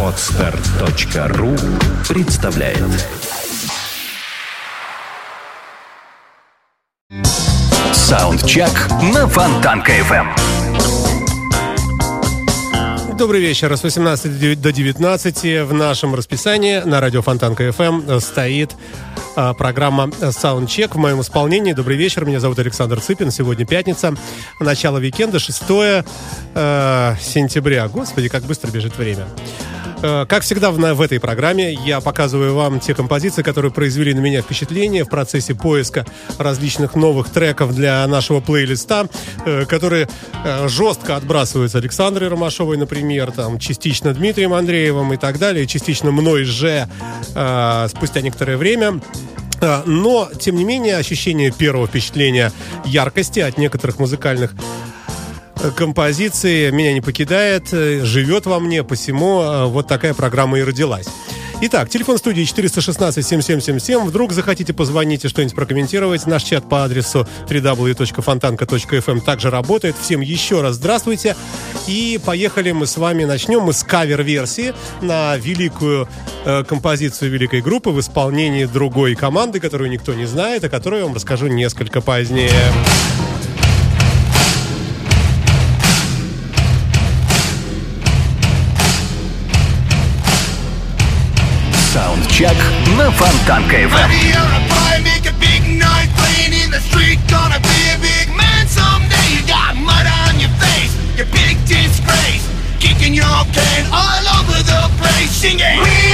Отстар.ру представляет Саундчек на Фонтанка FM. Добрый вечер. С 18 до 19 в нашем расписании на радио Фонтанка FM стоит а, программа Soundcheck в моем исполнении. Добрый вечер. Меня зовут Александр Цыпин. Сегодня пятница. Начало уикенда, 6 э, сентября. Господи, как быстро бежит время. Э, как всегда в, в этой программе я показываю вам те композиции, которые произвели на меня впечатление в процессе поиска различных новых треков для нашего плейлиста, э, которые э, жестко отбрасываются Александрой Ромашовой, например, там, частично Дмитрием Андреевым и так далее, частично мной же спустя некоторое время. Но, тем не менее, ощущение первого впечатления яркости от некоторых музыкальных композиции меня не покидает, э, живет во мне, посему э, вот такая программа и родилась. Итак, телефон студии 416-7777. Вдруг захотите позвонить и что-нибудь прокомментировать. Наш чат по адресу www.fontanka.fm также работает. Всем еще раз здравствуйте. И поехали мы с вами. Начнем мы с кавер-версии на великую э, композицию великой группы в исполнении другой команды, которую никто не знает, о которой я вам расскажу несколько позднее. Чак на Фонтанка FM. Kicking your can all over the place, singing.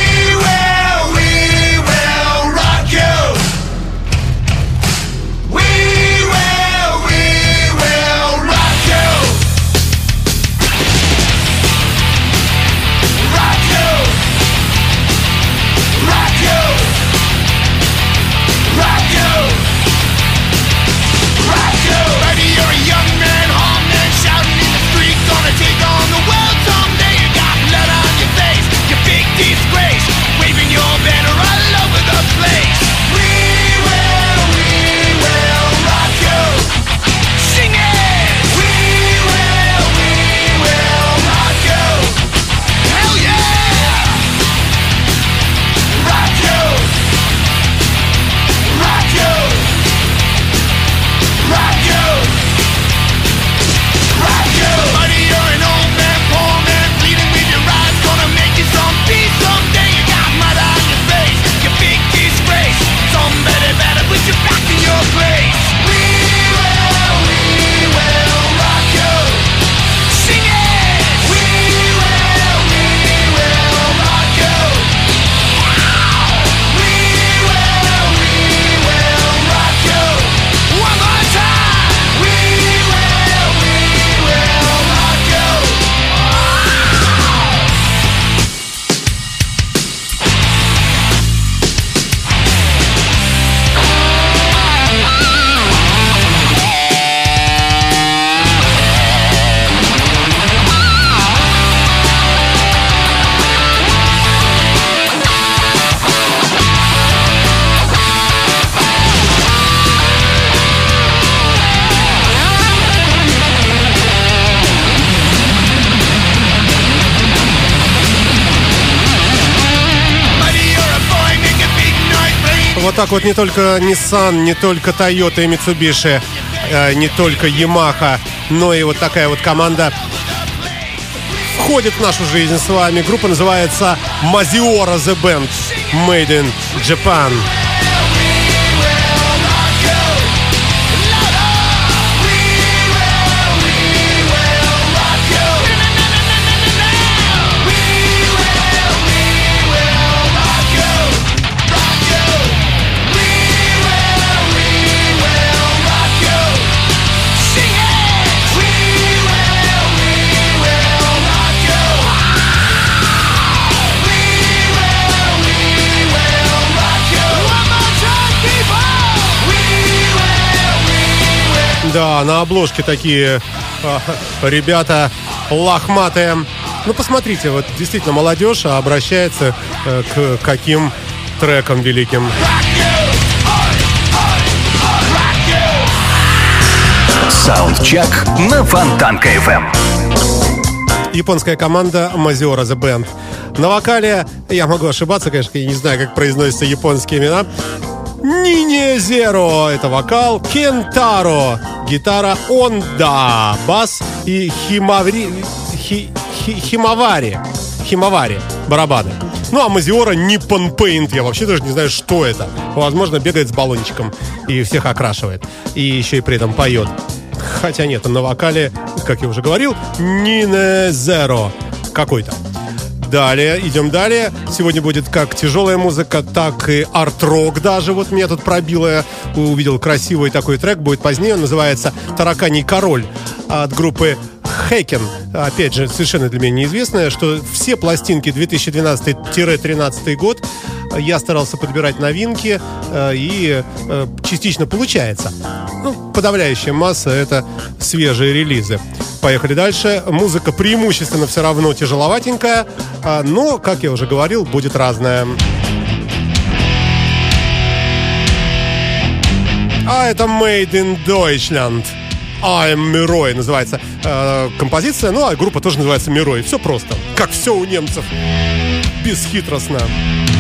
Вот так вот не только Nissan, не только Toyota и Mitsubishi, э, не только Yamaha, но и вот такая вот команда входит в нашу жизнь с вами. Группа называется Maziora The Band Made in Japan. Да, на обложке такие а, ребята лохматые. Ну, посмотрите, вот действительно молодежь обращается э, к каким трекам великим. Саундчек на Фонтанка FM. японская команда Mazora The Band. На вокале, я могу ошибаться, конечно, я не знаю, как произносятся японские имена. Нине Зеро – это вокал, Кентаро – гитара, Онда – бас и Химаври, хи, хи, Химавари, Химавари – барабаны. Ну, а Мазиора Nippon Paint, я вообще даже не знаю, что это. Возможно, бегает с баллончиком и всех окрашивает. И еще и при этом поет. Хотя нет, на вокале, как я уже говорил, Нине Зеро какой-то. Далее, идем далее. Сегодня будет как тяжелая музыка, так и арт-рок даже. Вот меня тут пробило, я увидел красивый такой трек, будет позднее. Он называется «Тараканий король» от группы Хекен, опять же, совершенно для меня неизвестное, что все пластинки 2012-13 год я старался подбирать новинки, э, и э, частично получается. Ну, подавляющая масса — это свежие релизы. Поехали дальше. Музыка преимущественно все равно тяжеловатенькая, а, но, как я уже говорил, будет разная. А это Made in Deutschland. I'm Мирой называется э, композиция. Ну, а группа тоже называется Мирой. Все просто. Как все у немцев. Бесхитростно. Your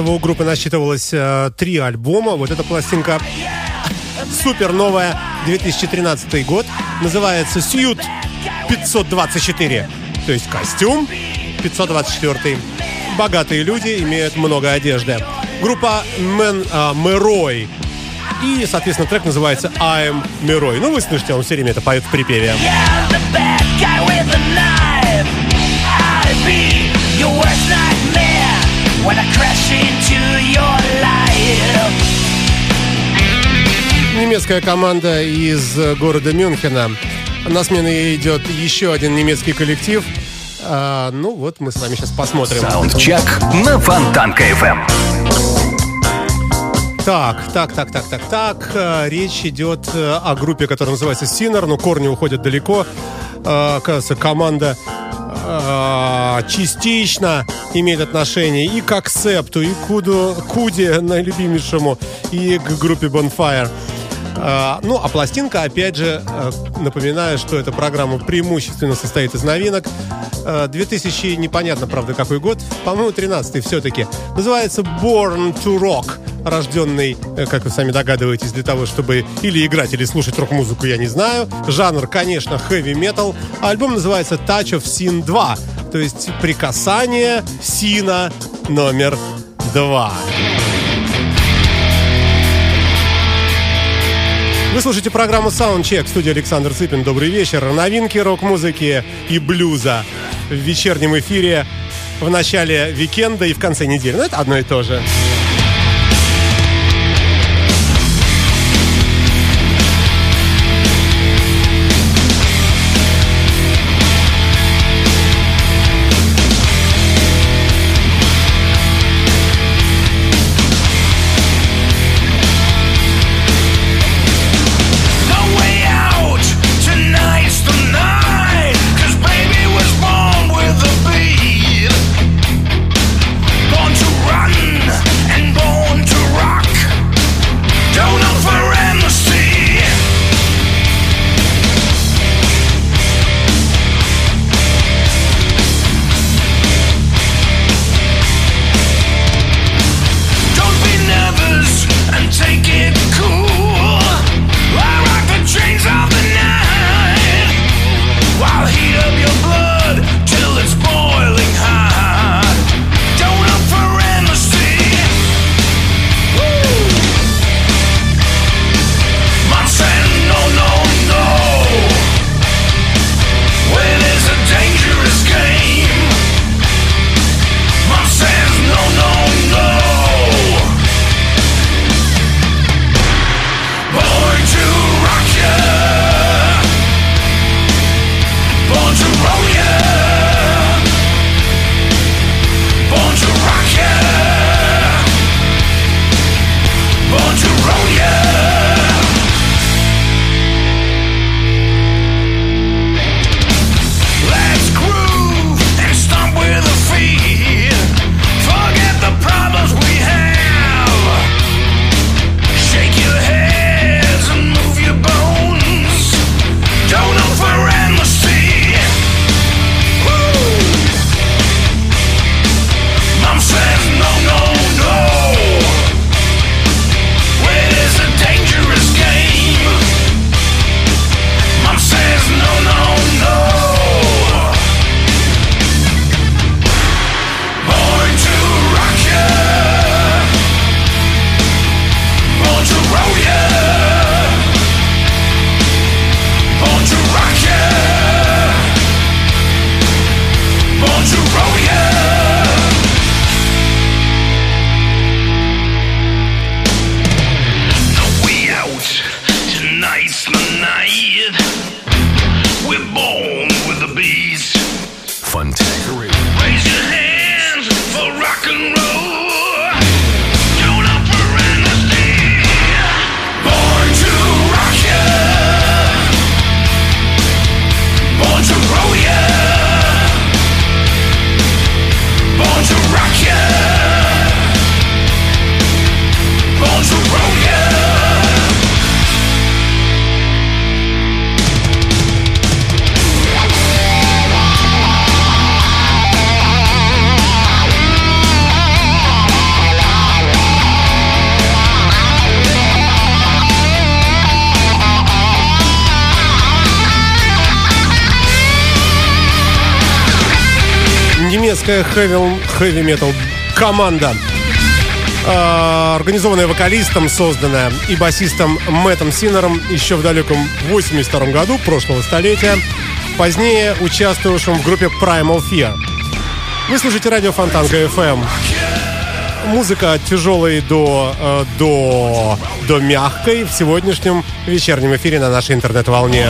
этого у группы насчитывалось э, три альбома. Вот эта пластинка супер новая 2013 год. Называется Сьют 524. То есть костюм 524. Богатые люди имеют много одежды. Группа Мэн Мэрой. И, соответственно, трек называется I'm Мирой. Ну, вы слышите, он все время это поет в припеве. Yeah, the bad guy when I crash into your life. Немецкая команда из города Мюнхена. На смену ей идет еще один немецкий коллектив. А, ну вот, мы с вами сейчас посмотрим. Саундчек на Фонтанка FM. Так, так, так, так, так, так. Э, Речь идет э, о группе, которая называется Синер, но корни уходят далеко. Э, Оказывается, команда э, частично имеет отношение и к Аксепту, и к Куду, Куде, наилюбимейшему, и к группе Bonfire. Э, Ну, а пластинка, опять же, э, напоминаю, что эта программа преимущественно состоит из новинок. Э, 2000, непонятно, правда, какой год, по-моему, 13 все-таки. Называется Born to Rock, рожденный, э, как вы сами догадываетесь, для того, чтобы или играть, или слушать рок-музыку, я не знаю. Жанр, конечно. А альбом называется Touch of Sin 2, то есть прикасание Сина номер 2. Вы слушаете программу Soundcheck в студии Александр Цыпин. Добрый вечер. Новинки рок-музыки и блюза в вечернем эфире в начале викенда и в конце недели. Ну, это одно и то же. британская хэви-метал команда а, организованная вокалистом, созданная и басистом Мэттом Синером еще в далеком 82 году прошлого столетия, позднее участвовавшим в группе Primal Fear. Вы слушаете радио Фонтанка FM. Эм. Музыка от тяжелой до, э, до, до мягкой в сегодняшнем вечернем эфире на нашей интернет-волне.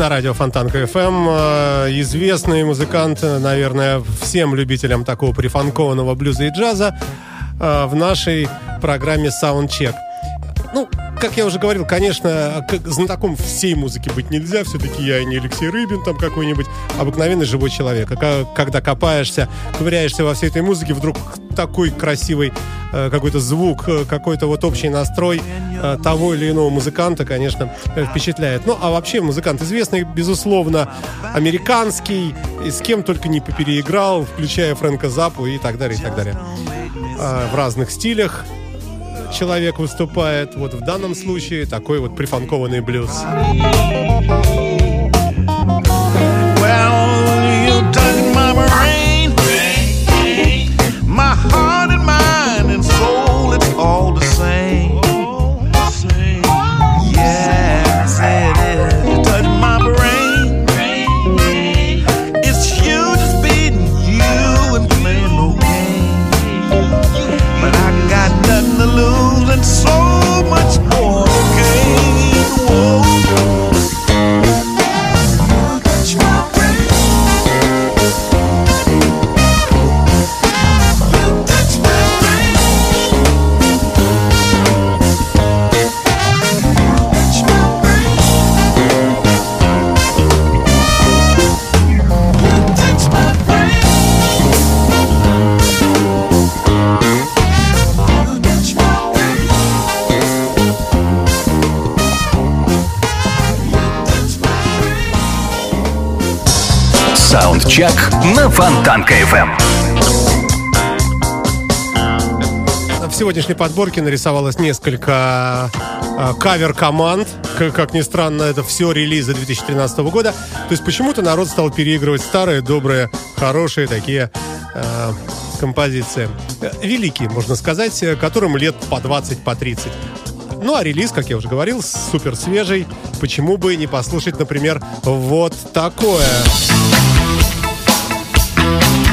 на радио Фонтан КФМ. Э, известный музыкант, наверное, всем любителям такого прифанкованного блюза и джаза э, в нашей программе Soundcheck. Ну, как я уже говорил, конечно, как знатоком всей музыки быть нельзя. Все-таки я не Алексей Рыбин там какой-нибудь, обыкновенный живой человек. А когда копаешься, ковыряешься во всей этой музыке, вдруг такой красивый какой-то звук, э, какой-то вот общий настрой э, того или иного музыканта, конечно, э, впечатляет. Ну, а вообще музыкант известный, безусловно, американский, и с кем только не попереиграл, включая Фрэнка Запу и так далее, и так далее. В разных стилях человек выступает. Вот в данном случае такой вот прифанкованный блюз. Well, you touch my brain, my heart Саундчек на Фонтанка FM. В сегодняшней подборке нарисовалось несколько э, кавер-команд. Как ни странно, это все релизы 2013 года. То есть почему-то народ стал переигрывать старые, добрые, хорошие такие э, композиции. Великие, можно сказать, которым лет по 20, по 30. Ну, а релиз, как я уже говорил, супер свежий. Почему бы не послушать, например, вот такое. Thank you.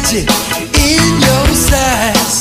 Magic in your sighs.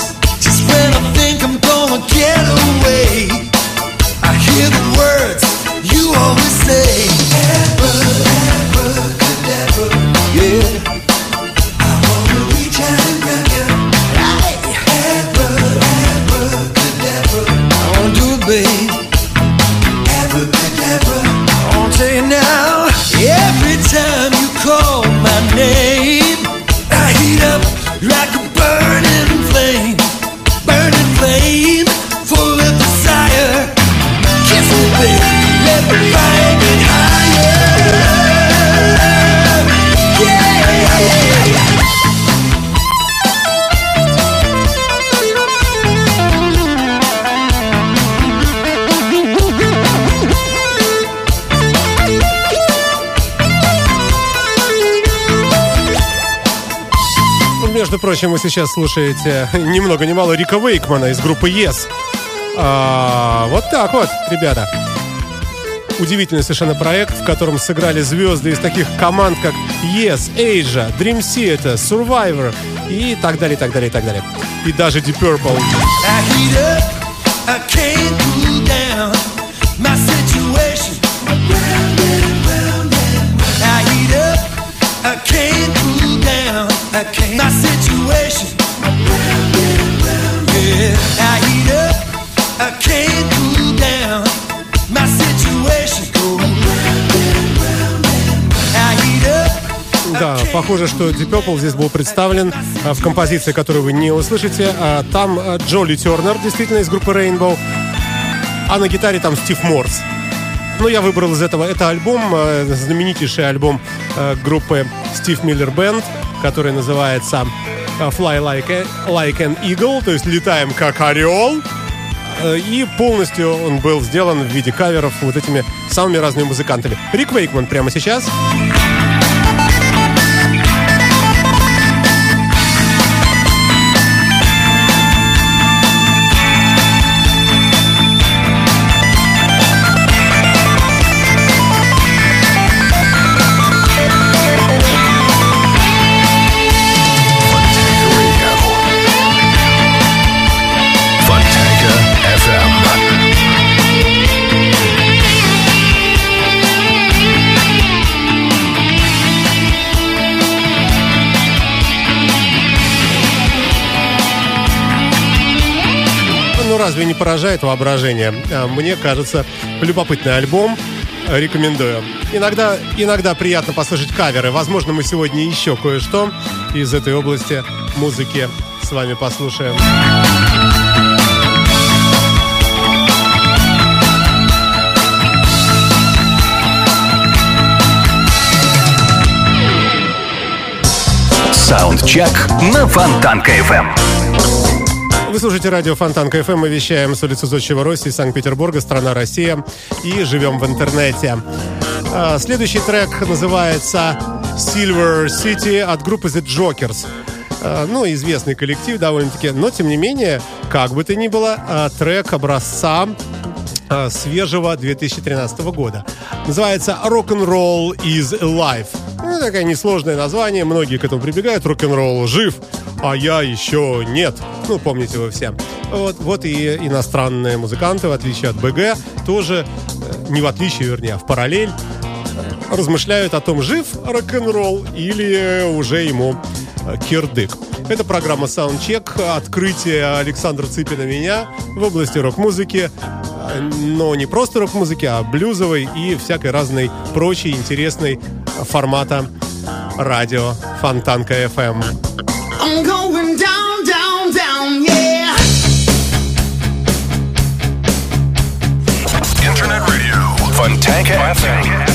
Прочим, вы сейчас слушаете ни много ни мало Рика Вейкмана из группы Yes. А, вот так вот, ребята. Удивительный совершенно проект, в котором сыграли звезды из таких команд, как Yes, Asia, Dream Theater, Survivor и так далее, и так далее, и так далее. И даже Deep Purple. I похоже, что Deep Purple здесь был представлен а, в композиции, которую вы не услышите. А, Там а, Джоли Тернер, действительно, из группы Rainbow, а на гитаре там Стив Морс. Ну, я выбрал из этого. Это альбом, знаменитейший альбом группы Steve Miller Band, который называется Fly Like, a- like an Eagle, то есть летаем как орел. И полностью он был сделан в виде каверов вот этими самыми разными музыкантами. Рик Вейкман прямо сейчас. Fontanka разве не поражает воображение? А, Мне кажется, любопытный альбом. Рекомендую. Иногда, иногда приятно послушать каверы. Возможно, мы сегодня еще кое-что из этой области музыки с вами послушаем. Саундчек на Фонтанка FM. Вы слушаете радио Фонтанка FM. Мы вещаем с улицы Зодчего Росси, Санкт-Петербурга, страна Россия. И живем в интернете. А, Следующий трек называется Silver City от группы The Jokers. А, Ну, известный коллектив довольно-таки. Но, тем не менее, как бы то ни было, а, трек образца свежего 2013 года. Называется «Rock'n'Roll is Alive». Ну, такое несложное название, многие к этому прибегают. Рок-н-ролл жив, а я еще нет. Ну, помните вы все. Вот, вот и иностранные музыканты, в отличие от БГ, тоже, э, не в отличие, вернее, а в параллель, э, размышляют о том, жив рок-н-ролл или уже ему э, кирдык. Это программа Soundcheck, открытие Александра Цыпина меня в области рок-музыки, но не просто рок-музыки, а блюзовой и всякой разной прочей интересной формата радио Фонтанка FM. Tank FM.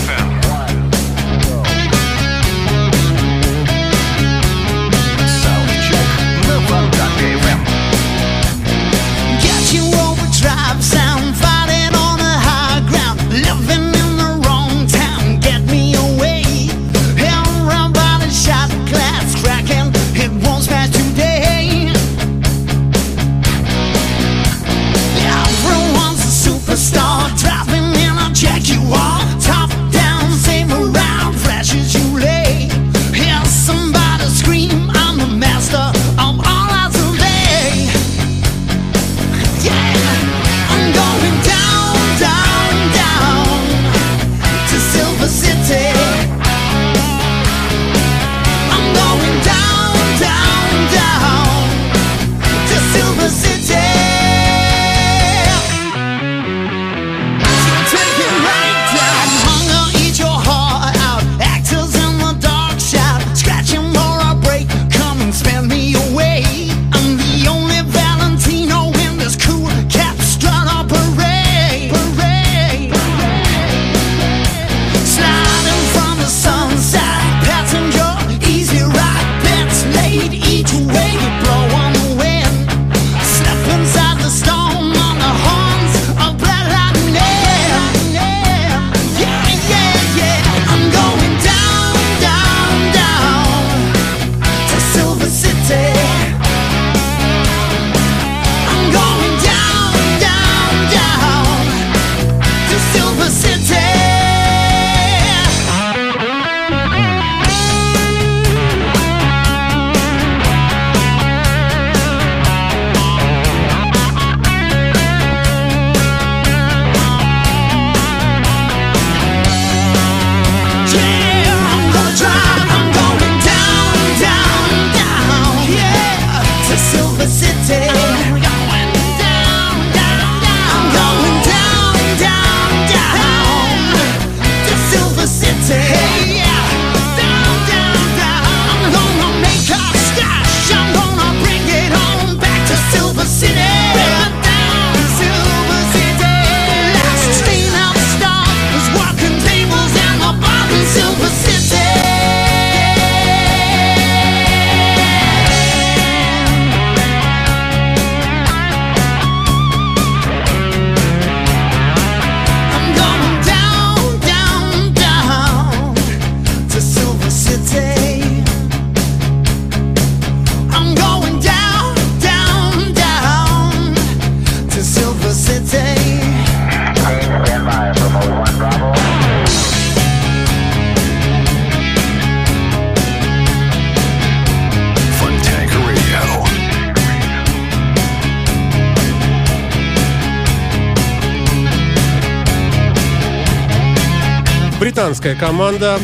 Британская команда.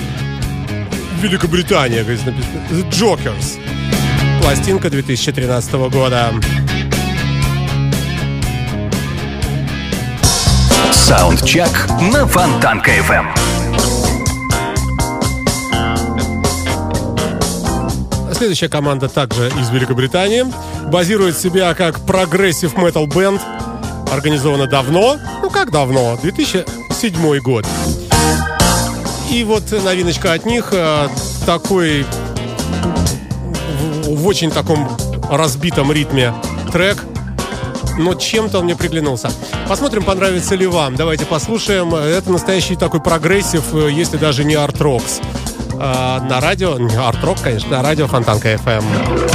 Великобритания, говорится, написано. The Jokers. Пластинка 2013 года. Саундчек на Фонтанка FM. Следующая команда также из Великобритании. Базирует себя как progressive metal band. Организована давно. Ну как давно? 2007 год. И вот новиночка от них э, такой в, очень таком разбитом ритме трек. Но чем-то он мне приглянулся. Посмотрим, понравится ли вам. Давайте послушаем. Это настоящий такой progressive, э, если даже не арт-рок. Э, на радио, не арт-рок, конечно, на радио Фонтанка FM.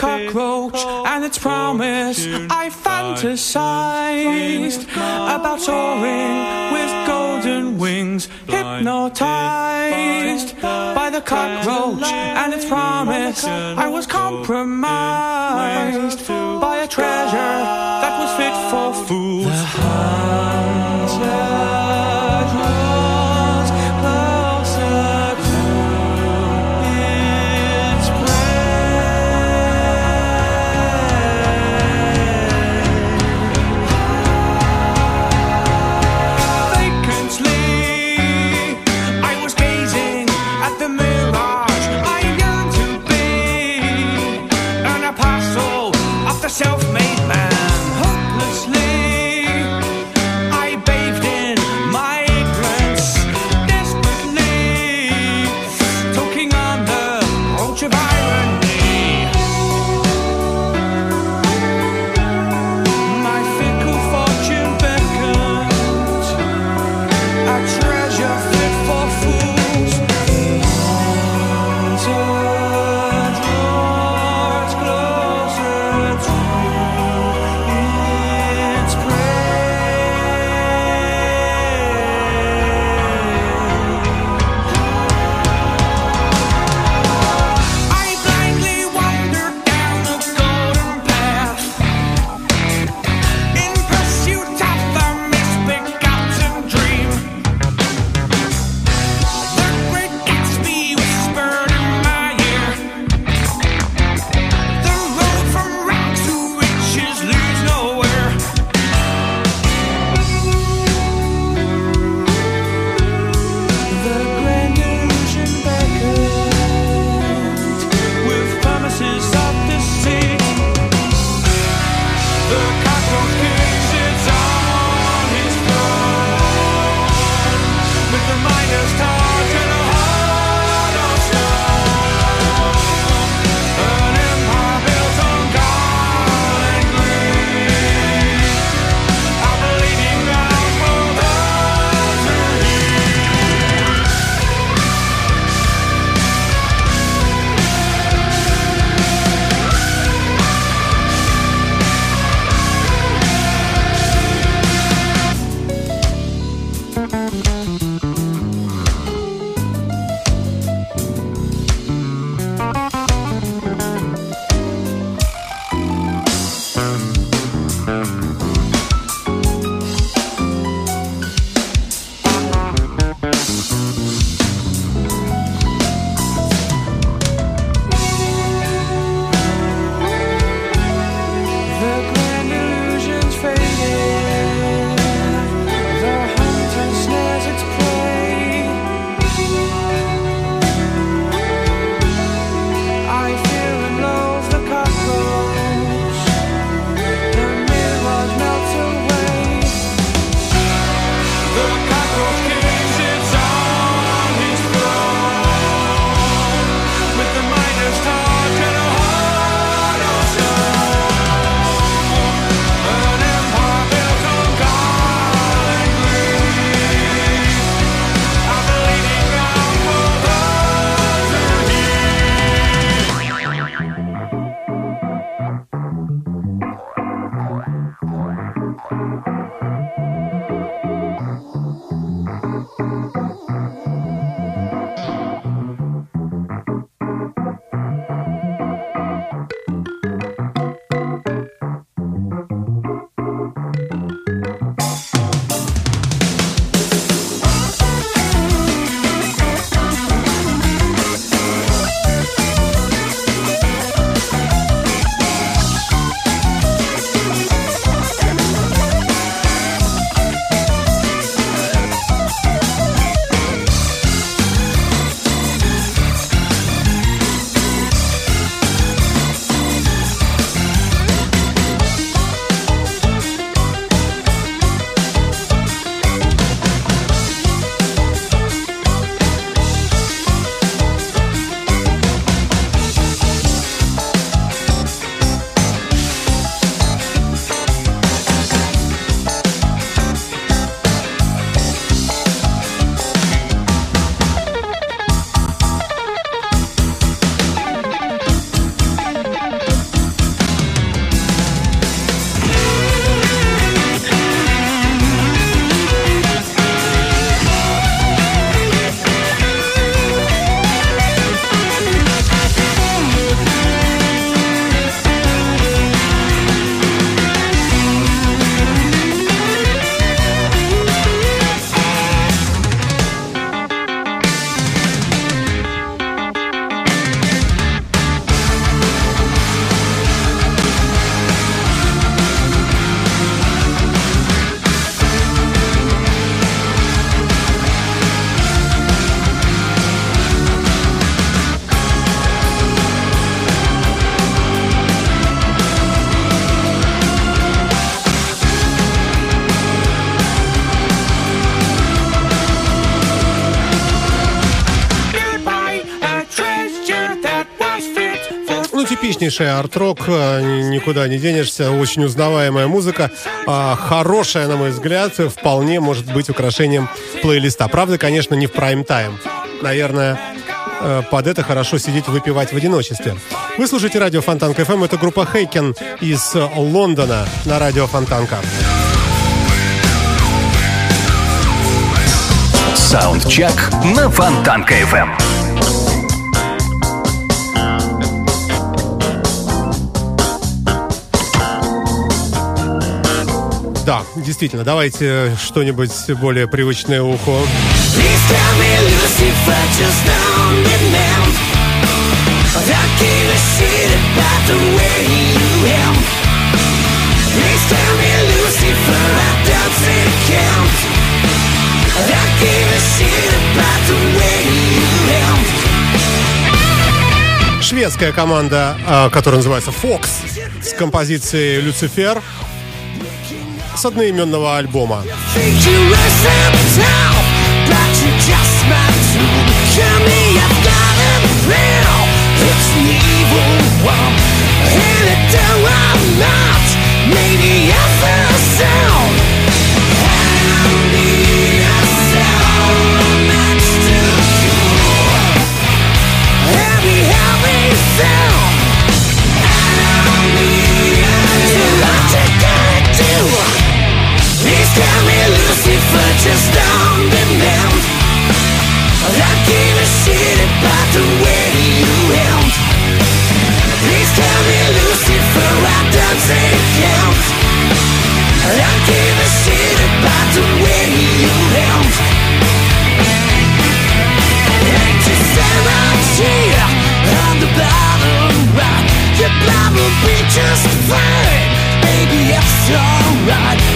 Cockroach and its promise, I fantasized about soaring with golden wings. Hypnotized by the cockroach and its promise, I was compromised by a treasure that was fit for fools. Типичнейший арт-рок, э, никуда не денешься, очень узнаваемая музыка, а, хорошая, на мой взгляд, вполне может быть украшением плейлиста. Правда, конечно, не в прайм-тайм. Наверное, э, под это хорошо сидеть выпивать в одиночестве. Вы слушаете радио Фонтанка FM. Это группа Haken из Лондона на радио Фонтанка. Саундчек на Фонтанка FM. A shit about the way you am. Шведская команда, а, которая называется Fox, с композицией «Люцифер» с одноименного альбома. So Me, Lucifer, just. I give a shit about the way you. Please tell me, Lucifer, I don't count. I give a shit about the way you I'm here on the bottom? Your be just fine, baby. It's alright.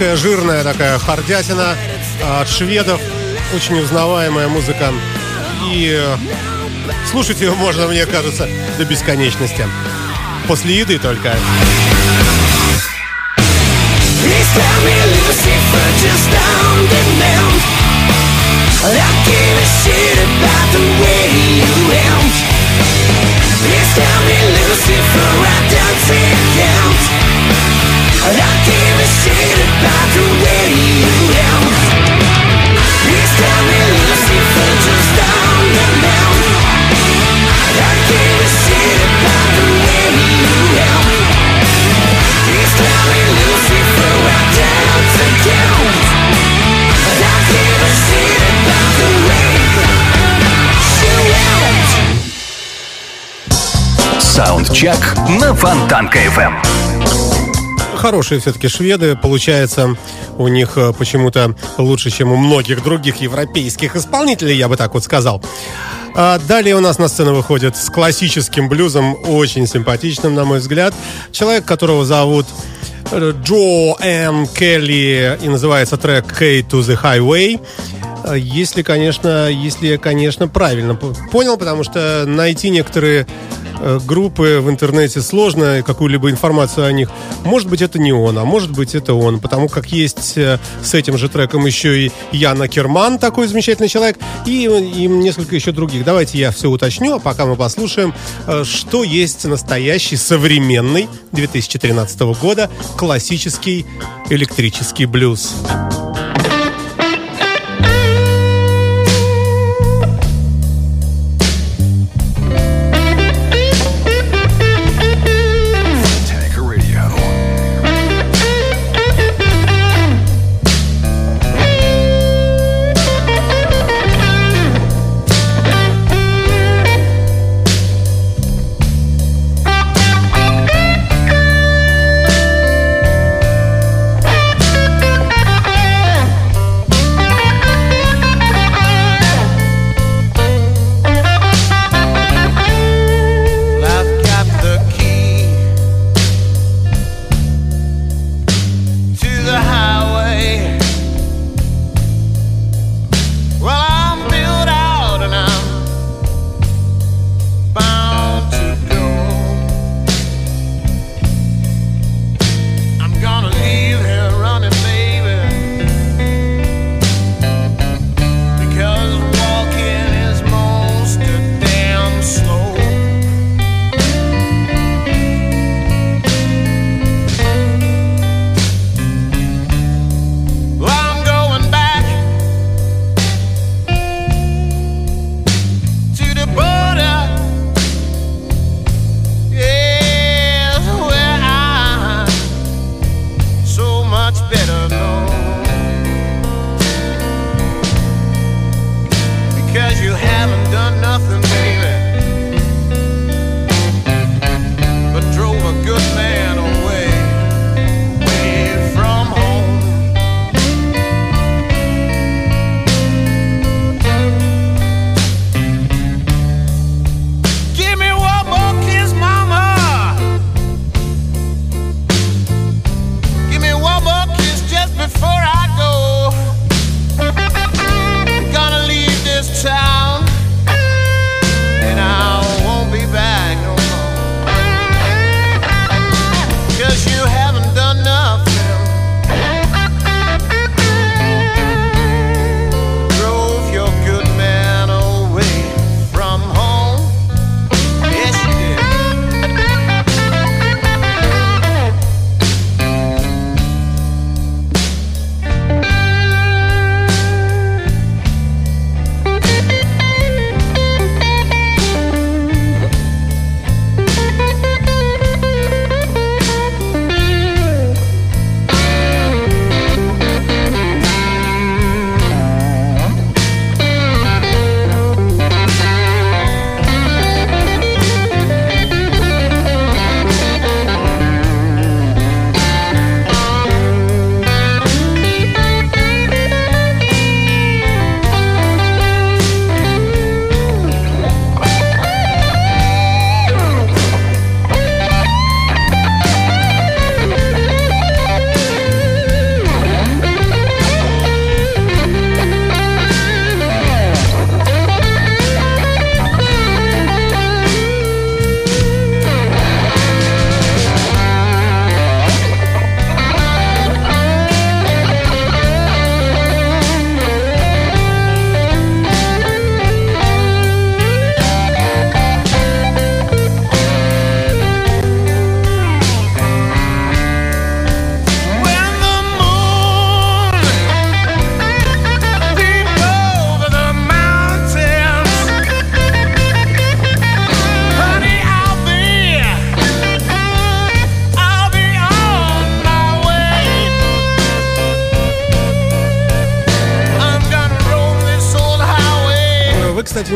Классическая, жирная такая хардятина а, от шведов. Очень узнаваемая музыка. И э, слушать ее можно, мне кажется, до бесконечности. После еды только. Please tell me, Lucifer, just about the a shit. I don't give a shit Саундчек на Фонтанка FM. Хорошие все-таки шведы. Получается, у них э, почему-то лучше, чем у многих других европейских исполнителей, я бы так вот сказал. А далее у нас на сцену выходит с классическим блюзом, очень симпатичным, на мой взгляд. Человек, которого зовут Э, Джо М. Келли и называется трек «K to the Highway». Если, конечно, если конечно, правильно понял, потому что найти некоторые группы в интернете сложно, какую-либо информацию о них. Может быть, это не он, а может быть, это он, потому как есть э, с этим же треком еще и Яна Керман, такой замечательный человек, и, и несколько еще других. Давайте я все уточню, а пока мы послушаем, э, что есть настоящий современный 2013 года классический электрический блюз. Tanker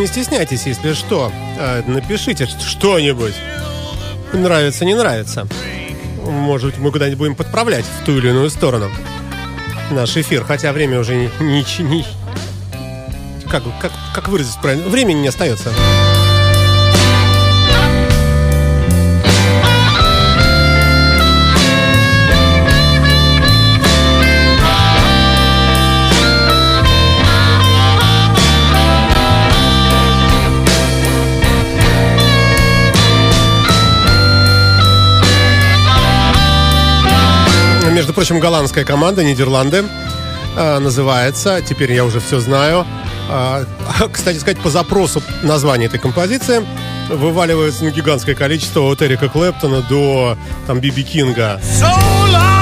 не стесняйтесь, если что. Э, Напишите что-нибудь. Нравится, не нравится. Может быть, мы куда-нибудь будем подправлять в ту или иную сторону наш эфир, хотя время уже не... не, не- как, как, как выразить правильно? Времени не остается. Прочим, голландская команда, Нидерланды, э, называется, теперь я уже все знаю. А, кстати сказать, по запросу названия этой композиции вываливается ну, гигантское количество от Эрика Клэптона до там Биби Кинга. So long,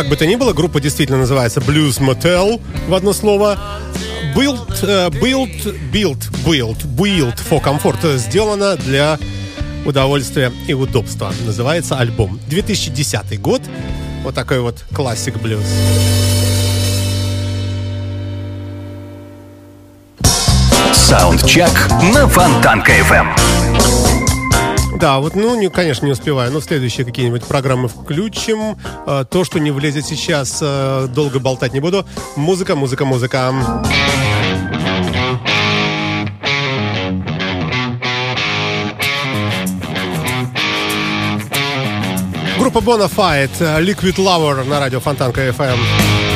Как бы то ни было, группа действительно называется Blues Motel в одно слово. Built, э, built, built, built, built for comfort. Сделано для удовольствия и удобства. Называется альбом. 2010 год. Вот такой вот классик блюз. Саундчек на Фонтанка FM. Да, вот, ну, не, конечно, не успеваю, но следующие какие-нибудь программы включим. Э, То, что не влезет сейчас, э, долго болтать не буду. Музыка, музыка, музыка. Группа Bonafide, э, Liquid Lover на радио Фонтанка FM.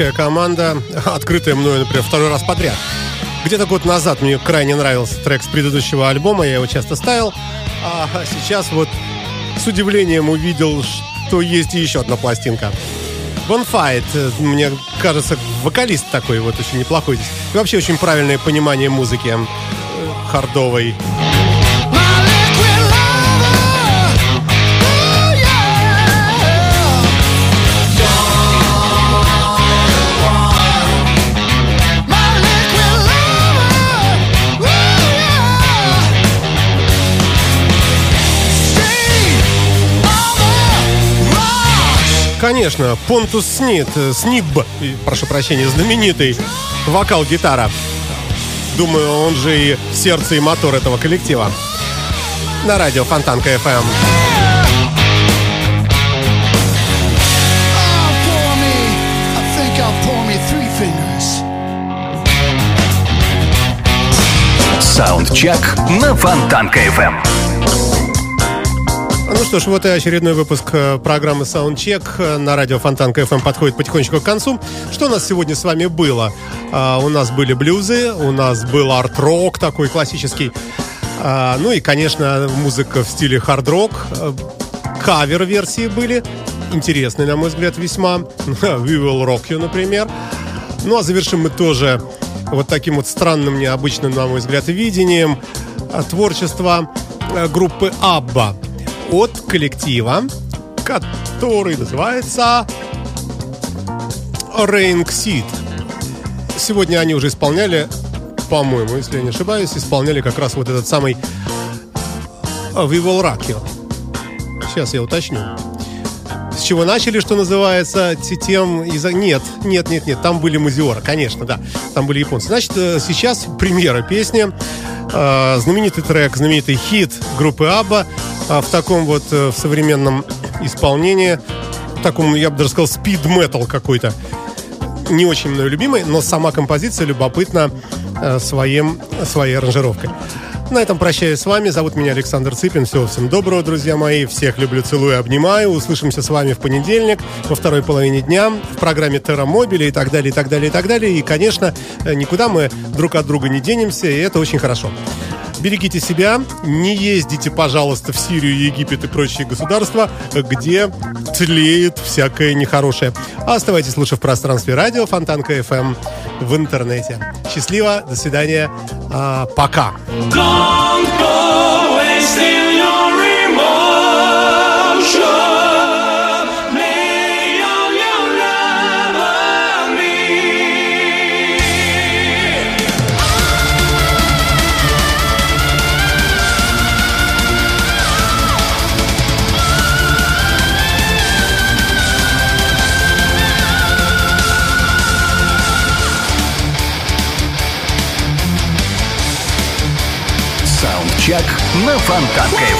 Шведская команда, открытая мною, например, второй раз подряд. Где-то год назад мне крайне нравился трек с предыдущего альбома, я его часто ставил. А сейчас вот с удивлением увидел, что есть еще одна пластинка. Bonfight, мне кажется, вокалист такой вот очень неплохой здесь. И вообще очень правильное понимание музыки э, хардовой. Конечно, Понтус Снит, э, Сниб, прошу прощения, знаменитый вокал-гитара. Думаю, он же и сердце и мотор этого коллектива. На радио Фонтанка FM. Эм. Саундчек на Фонтанка FM. Ну что ж, вот и очередной выпуск э, программы Soundcheck э, на радио Фонтанка FM подходит потихонечку к концу. Что у нас сегодня с вами было? А, у нас были блюзы, у нас был арт-рок такой классический. А, ну и, конечно, музыка в стиле хард-рок. Э, Кавер-версии были. Интересные, на мой взгляд, весьма. We Will Rock You, например. Ну а завершим мы тоже вот таким вот странным, необычным, на мой взгляд, видением а, творчества э, группы Абба от коллектива, который называется Rain Seed. Сегодня они уже исполняли, по-моему, если я не ошибаюсь, исполняли как раз вот этот самый We Will Rock You. Сейчас я уточню. С чего начали, что называется, тем из Нет, нет, нет, нет, там были Музиора, конечно, да, там были японцы. Значит, э, сейчас премьера песни, э, знаменитый трек, знаменитый хит группы Абба в таком вот э, в современном исполнении, в таком, я бы даже сказал, спид-метал какой-то. Не очень мной любимый, но сама композиция любопытна э, своим, своей аранжировкой. На этом прощаюсь с вами. Зовут меня Александр Цыпин. Всего всем доброго, друзья мои. Всех люблю, целую, обнимаю. Услышимся с вами в понедельник, во второй половине дня, в программе Терра Мобили и так далее, и так далее, и так далее. И, конечно, э, никуда мы друг от друга не денемся, и это очень хорошо. Берегите себя, не ездите, пожалуйста, в Сирию, Египет и прочие государства, где тлеет всякое нехорошее. Оставайтесь лучше в пространстве радио Фонтанка FM в интернете. Счастливо, до свидания, а, пока. Don't go на